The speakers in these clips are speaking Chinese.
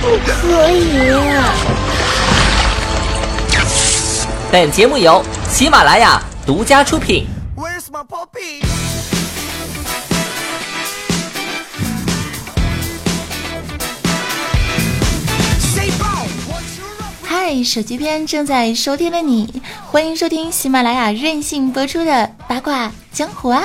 不可以。本节目由喜马拉雅独家出品。Where's my puppy? 嗨，手机边正在收听的你，欢迎收听喜马拉雅任性播出的八卦江湖啊！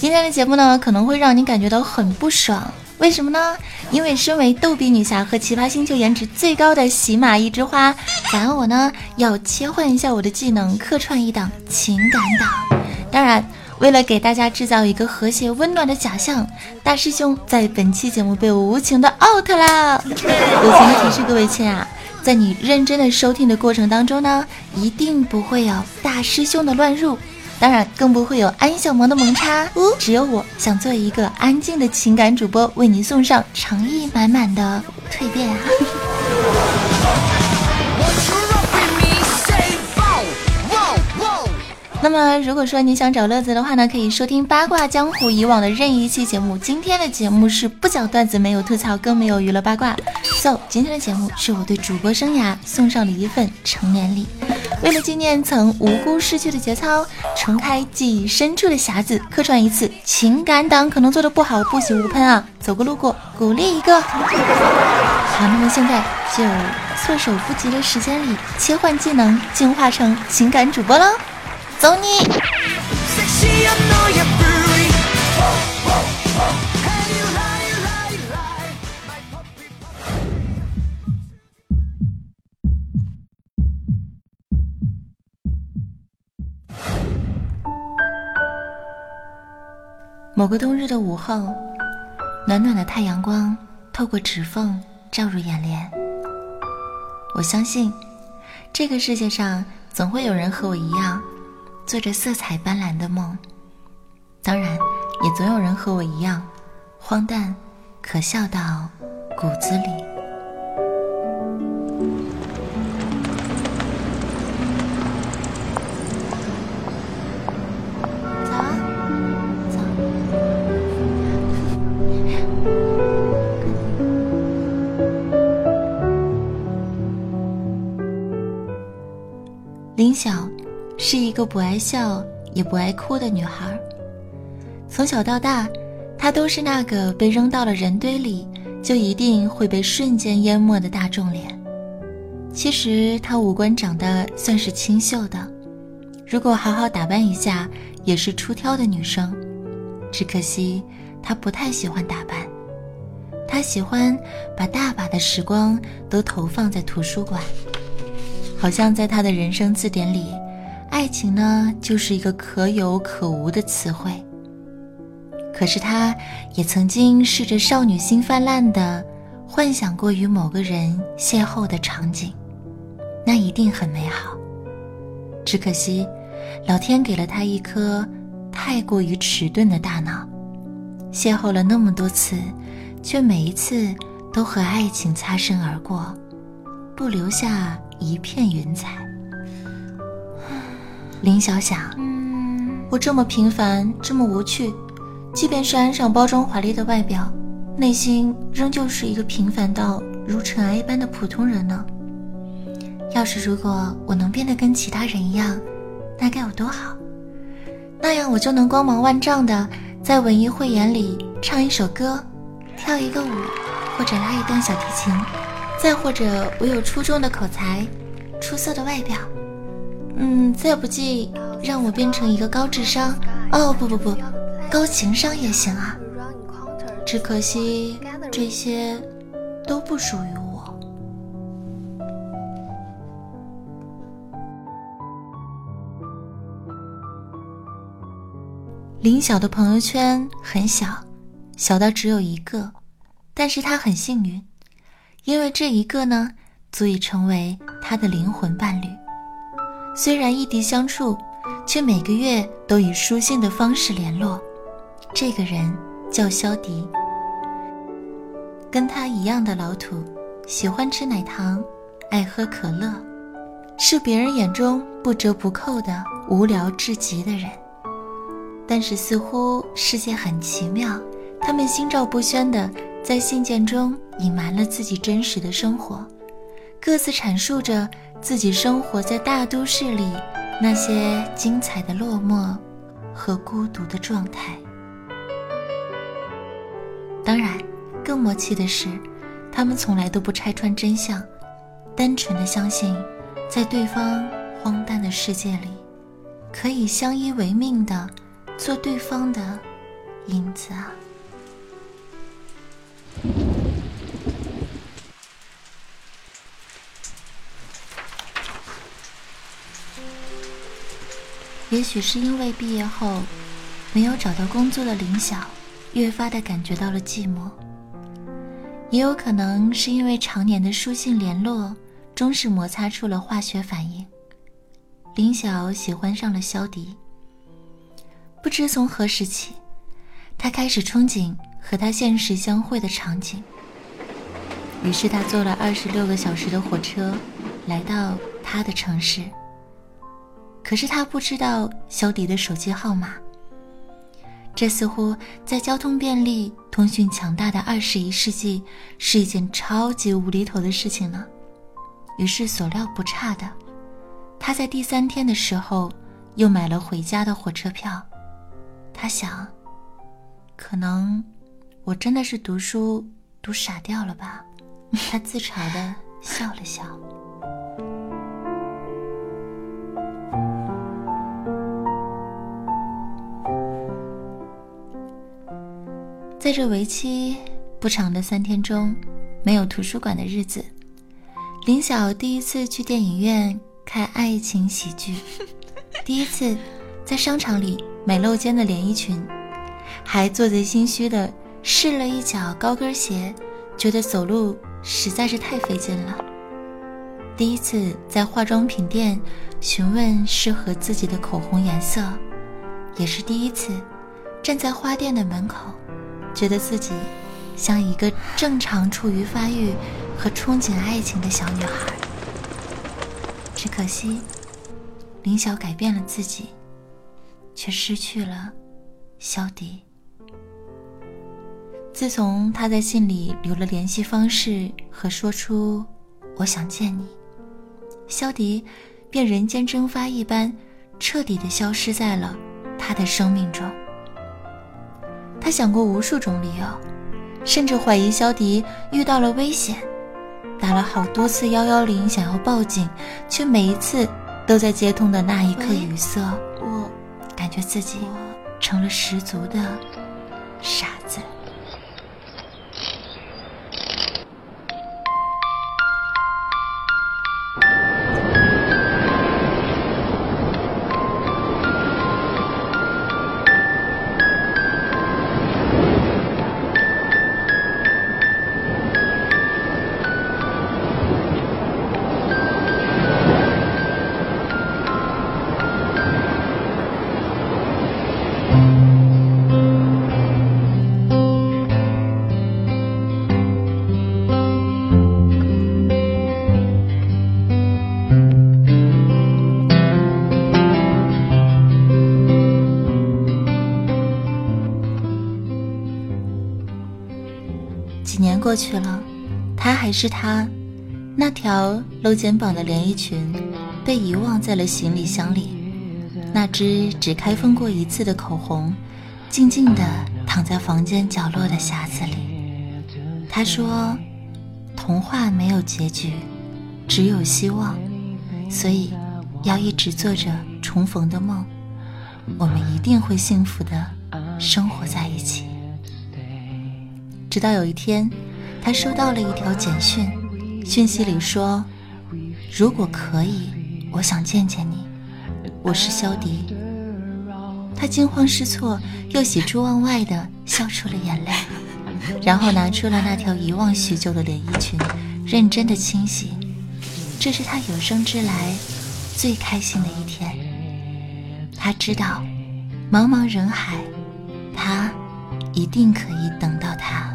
今天的节目呢，可能会让你感觉到很不爽，为什么呢？因为身为逗比女侠和奇葩星球颜值最高的喜马一枝花，咱我呢要切换一下我的技能，客串一档情感档。当然，为了给大家制造一个和谐温暖的假象，大师兄在本期节目被我无情的 out 啦。友情提示各位亲啊，在你认真的收听的过程当中呢，一定不会有大师兄的乱入。当然，更不会有安小萌的萌插。只有我想做一个安静的情感主播，为你送上诚意满满的蜕变。那么，如果说你想找乐子的话呢，可以收听八卦江湖以往的任意一期节目。今天的节目是不讲段子，没有吐槽，更没有娱乐八卦。So，今天的节目是我对主播生涯送上的一份成年礼。为了纪念曾无辜失去的节操，重开记忆深处的匣子，客串一次情感党，可能做的不好，不喜勿喷啊！走过路过，鼓励一个。好，那么现在就措手不及的时间里，切换技能，进化成情感主播喽。走你！某个冬日的午后，暖暖的太阳光透过指缝照入眼帘。我相信，这个世界上总会有人和我一样。做着色彩斑斓的梦，当然，也总有人和我一样，荒诞、可笑到骨子里。是一个不爱笑也不爱哭的女孩。从小到大，她都是那个被扔到了人堆里就一定会被瞬间淹没的大众脸。其实她五官长得算是清秀的，如果好好打扮一下，也是出挑的女生。只可惜她不太喜欢打扮，她喜欢把大把的时光都投放在图书馆，好像在她的人生字典里。爱情呢，就是一个可有可无的词汇。可是，他也曾经试着少女心泛滥的幻想过与某个人邂逅的场景，那一定很美好。只可惜，老天给了他一颗太过于迟钝的大脑，邂逅了那么多次，却每一次都和爱情擦身而过，不留下一片云彩。林晓想，我这么平凡，这么无趣，即便是安上包装华丽的外表，内心仍旧是一个平凡到如尘埃一般的普通人呢。要是如果我能变得跟其他人一样，那该有多好！那样我就能光芒万丈的在文艺汇演里唱一首歌，跳一个舞，或者拉一段小提琴，再或者我有出众的口才，出色的外表。嗯，再不济让我变成一个高智商哦，不不不，高情商也行啊。只可惜这些都不属于我。林晓的朋友圈很小，小到只有一个，但是他很幸运，因为这一个呢，足以成为他的灵魂伴侣。虽然异地相处，却每个月都以书信的方式联络。这个人叫肖迪，跟他一样的老土，喜欢吃奶糖，爱喝可乐，是别人眼中不折不扣的无聊至极的人。但是似乎世界很奇妙，他们心照不宣的在信件中隐瞒了自己真实的生活，各自阐述着自己生活在大都市里那些精彩的落寞和孤独的状态。当然，更默契的是，他们从来都不拆穿真相，单纯的相信，在对方荒诞的世界里，可以相依为命的做对方的影子啊。也许是因为毕业后没有找到工作的林晓。越发的感觉到了寂寞，也有可能是因为常年的书信联络，终是摩擦出了化学反应。林晓喜欢上了肖迪。不知从何时起，他开始憧憬和他现实相会的场景。于是他坐了二十六个小时的火车，来到他的城市。可是他不知道小迪的手机号码。这似乎在交通便利、通讯强大的二十一世纪是一件超级无厘头的事情呢。于是所料不差的，他在第三天的时候又买了回家的火车票。他想，可能我真的是读书读傻掉了吧？他自嘲的笑了笑。在这为期不长的三天中，没有图书馆的日子，林晓第一次去电影院看爱情喜剧，第一次在商场里买露肩的连衣裙，还做贼心虚的试了一脚高跟鞋，觉得走路实在是太费劲了。第一次在化妆品店询问适合自己的口红颜色，也是第一次站在花店的门口。觉得自己像一个正常处于发育和憧憬爱情的小女孩，只可惜林晓改变了自己，却失去了肖迪。自从他在信里留了联系方式和说出“我想见你”，肖迪便人间蒸发一般，彻底的消失在了他的生命中。他想过无数种理由，甚至怀疑肖迪遇到了危险，打了好多次幺幺零想要报警，却每一次都在接通的那一刻语塞。我感觉自己成了十足的傻子。过去了，他还是他，那条露肩膀的连衣裙被遗忘在了行李箱里，那支只开封过一次的口红，静静地躺在房间角落的匣子里。他说：“童话没有结局，只有希望，所以要一直做着重逢的梦，我们一定会幸福的生活在一起。”直到有一天。他收到了一条简讯，讯息里说：“如果可以，我想见见你。我是肖迪。”他惊慌失措又喜出望外地笑出了眼泪，然后拿出了那条遗忘许久的连衣裙，认真的清洗。这是他有生之来最开心的一天。他知道，茫茫人海，他一定可以等到他。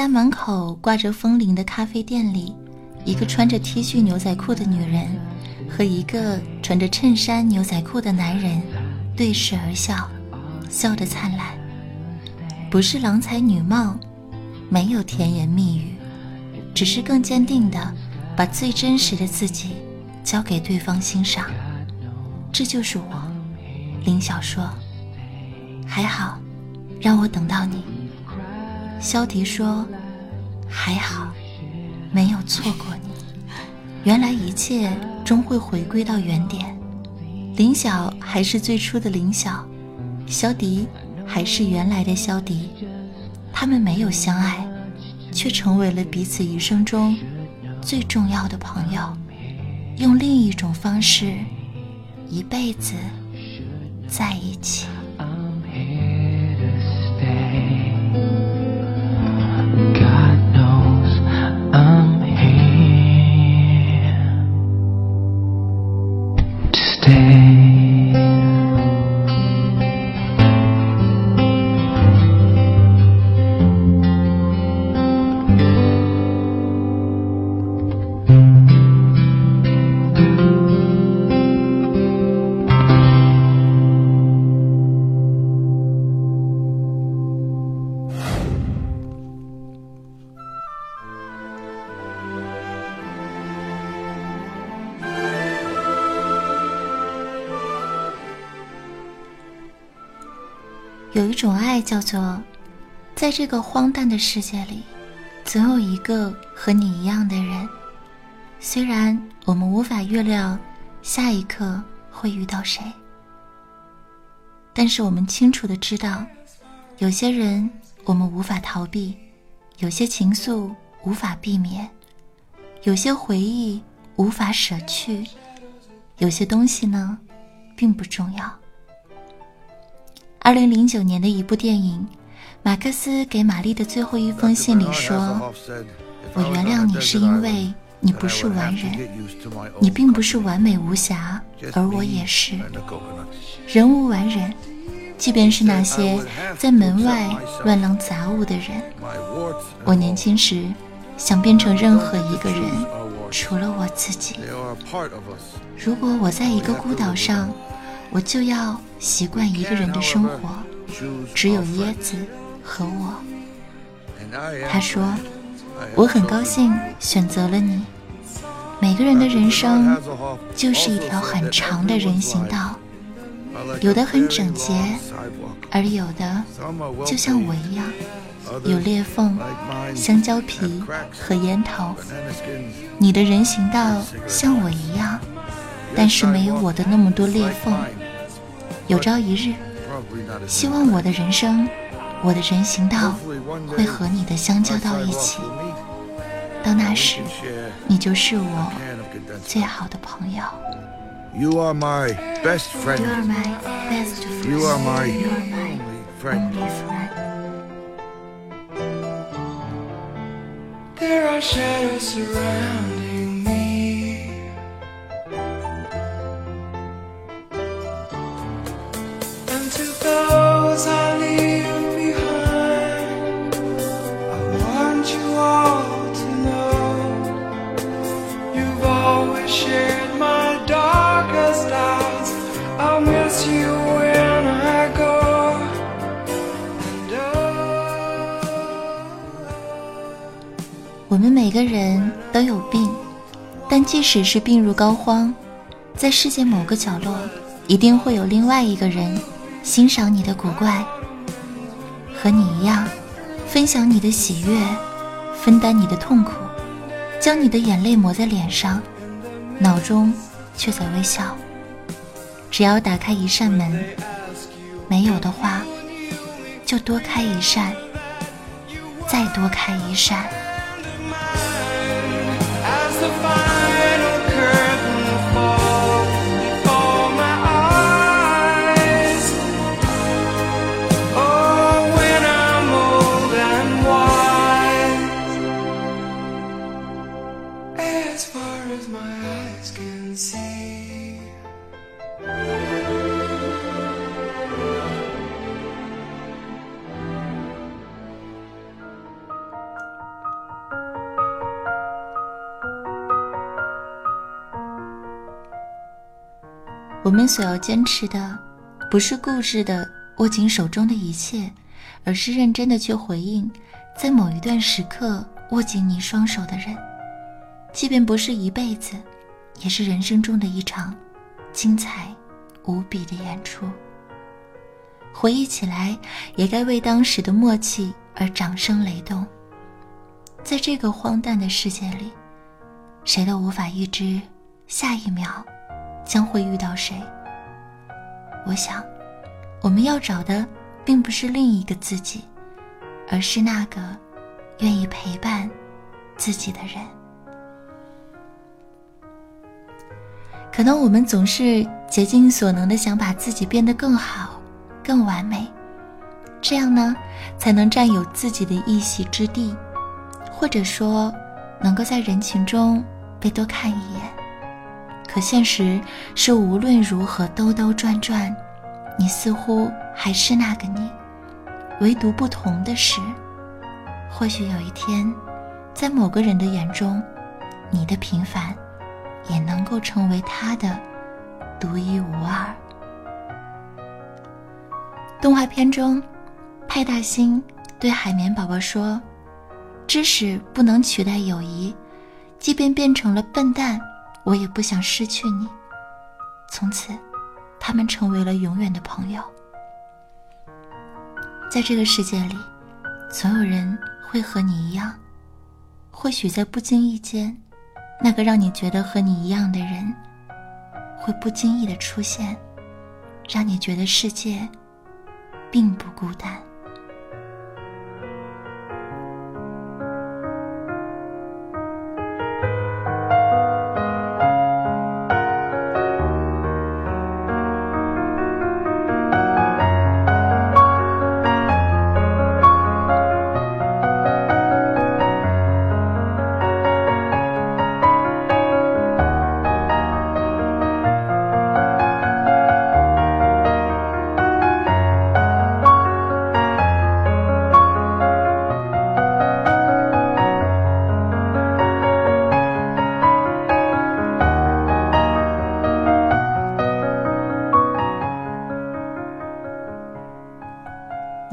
家门口挂着风铃的咖啡店里，一个穿着 T 恤牛仔裤的女人和一个穿着衬衫牛仔裤的男人对视而笑，笑得灿烂。不是郎才女貌，没有甜言蜜语，只是更坚定地把最真实的自己交给对方欣赏。这就是我，林晓说。还好，让我等到你。肖迪说：“还好，没有错过你。原来一切终会回归到原点。林晓还是最初的林晓，肖迪还是原来的肖迪。他们没有相爱，却成为了彼此一生中最重要的朋友。用另一种方式，一辈子在一起。”“叫做，在这个荒诞的世界里，总有一个和你一样的人。虽然我们无法预料下一刻会遇到谁，但是我们清楚的知道，有些人我们无法逃避，有些情愫无法避免，有些回忆无法舍去，有些东西呢，并不重要。”二零零九年的一部电影，马克思给玛丽的最后一封信里说：“我原谅你是因为你不是完人，你并不是完美无瑕，而我也是。人无完人，即便是那些在门外乱扔杂物的人。我年轻时想变成任何一个人，除了我自己。如果我在一个孤岛上。”我就要习惯一个人的生活，只有椰子和我。他说：“我很高兴选择了你。每个人的人生就是一条很长的人行道，有的很整洁，而有的就像我一样，有裂缝、香蕉皮和烟头。你的人行道像我一样。”但是没有我的那么多裂缝。有朝一日，希望我的人生，我的人行道会和你的相交到一起。到那时，你就是我最好的朋友。You are my best friend. You are my best friend. You are my only friend. There are shadows surrounding. 即使是病入膏肓，在世界某个角落，一定会有另外一个人欣赏你的古怪，和你一样，分享你的喜悦，分担你的痛苦，将你的眼泪抹在脸上。脑中却在微笑。只要打开一扇门，没有的话，就多开一扇，再多开一扇。我们所要坚持的，不是固执的握紧手中的一切，而是认真的去回应，在某一段时刻握紧你双手的人，即便不是一辈子，也是人生中的一场精彩无比的演出。回忆起来，也该为当时的默契而掌声雷动。在这个荒诞的世界里，谁都无法预知下一秒将会遇到谁。我想，我们要找的并不是另一个自己，而是那个愿意陪伴自己的人。可能我们总是竭尽所能的想把自己变得更好、更完美，这样呢，才能占有自己的一席之地，或者说，能够在人群中被多看一眼。可现实是，无论如何兜兜转转，你似乎还是那个你。唯独不同的是，或许有一天，在某个人的眼中，你的平凡，也能够成为他的独一无二。动画片中，派大星对海绵宝宝说：“知识不能取代友谊，即便变成了笨蛋。”我也不想失去你。从此，他们成为了永远的朋友。在这个世界里，总有人会和你一样。或许在不经意间，那个让你觉得和你一样的人，会不经意的出现，让你觉得世界并不孤单。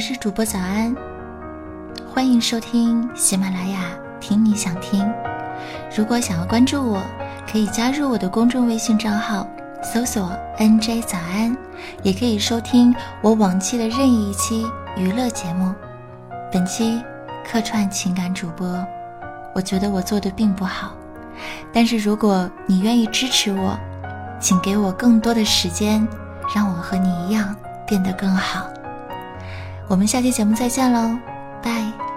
是主播早安，欢迎收听喜马拉雅听你想听。如果想要关注我，可以加入我的公众微信账号，搜索 “nj 早安”，也可以收听我往期的任意一期娱乐节目。本期客串情感主播，我觉得我做的并不好，但是如果你愿意支持我，请给我更多的时间，让我和你一样变得更好。我们下期节目再见喽拜。